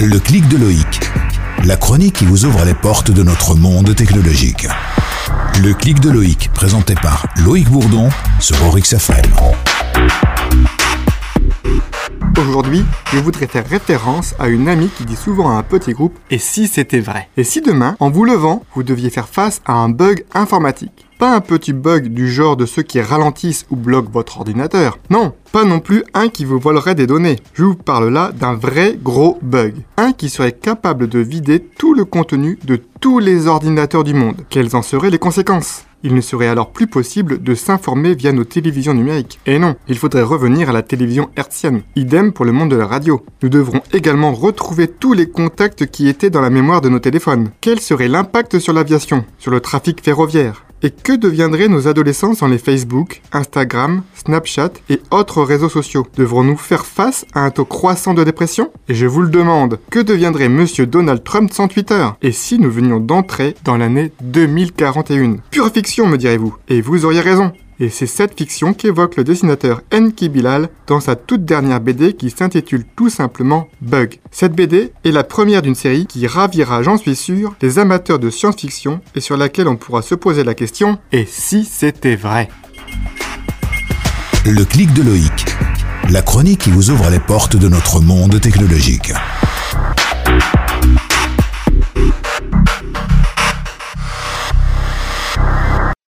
Le clic de Loïc. La chronique qui vous ouvre les portes de notre monde technologique. Le clic de Loïc, présenté par Loïc Bourdon sur Orix FM. Aujourd'hui, je voudrais faire référence à une amie qui dit souvent à un petit groupe Et si c'était vrai? Et si demain, en vous levant, vous deviez faire face à un bug informatique? Pas un petit bug du genre de ceux qui ralentissent ou bloquent votre ordinateur. Non, pas non plus un qui vous volerait des données. Je vous parle là d'un vrai gros bug. Un qui serait capable de vider tout le contenu de tous les ordinateurs du monde. Quelles en seraient les conséquences? Il ne serait alors plus possible de s'informer via nos télévisions numériques. Et non, il faudrait revenir à la télévision hertzienne. Idem pour le monde de la radio. Nous devrons également retrouver tous les contacts qui étaient dans la mémoire de nos téléphones. Quel serait l'impact sur l'aviation, sur le trafic ferroviaire? Et que deviendraient nos adolescents sans les Facebook, Instagram, Snapchat et autres réseaux sociaux? Devrons-nous faire face à un taux croissant de dépression? Et je vous le demande, que deviendrait Monsieur Donald Trump sans Twitter? Et si nous venions d'entrer dans l'année 2041 Pure fiction, me direz-vous. Et vous auriez raison. Et c'est cette fiction qu'évoque le dessinateur Enki Bilal dans sa toute dernière BD qui s'intitule tout simplement Bug. Cette BD est la première d'une série qui ravira, j'en suis sûr, les amateurs de science-fiction et sur laquelle on pourra se poser la question Et si c'était vrai? Le clic de Loïc, la chronique qui vous ouvre les portes de notre monde technologique.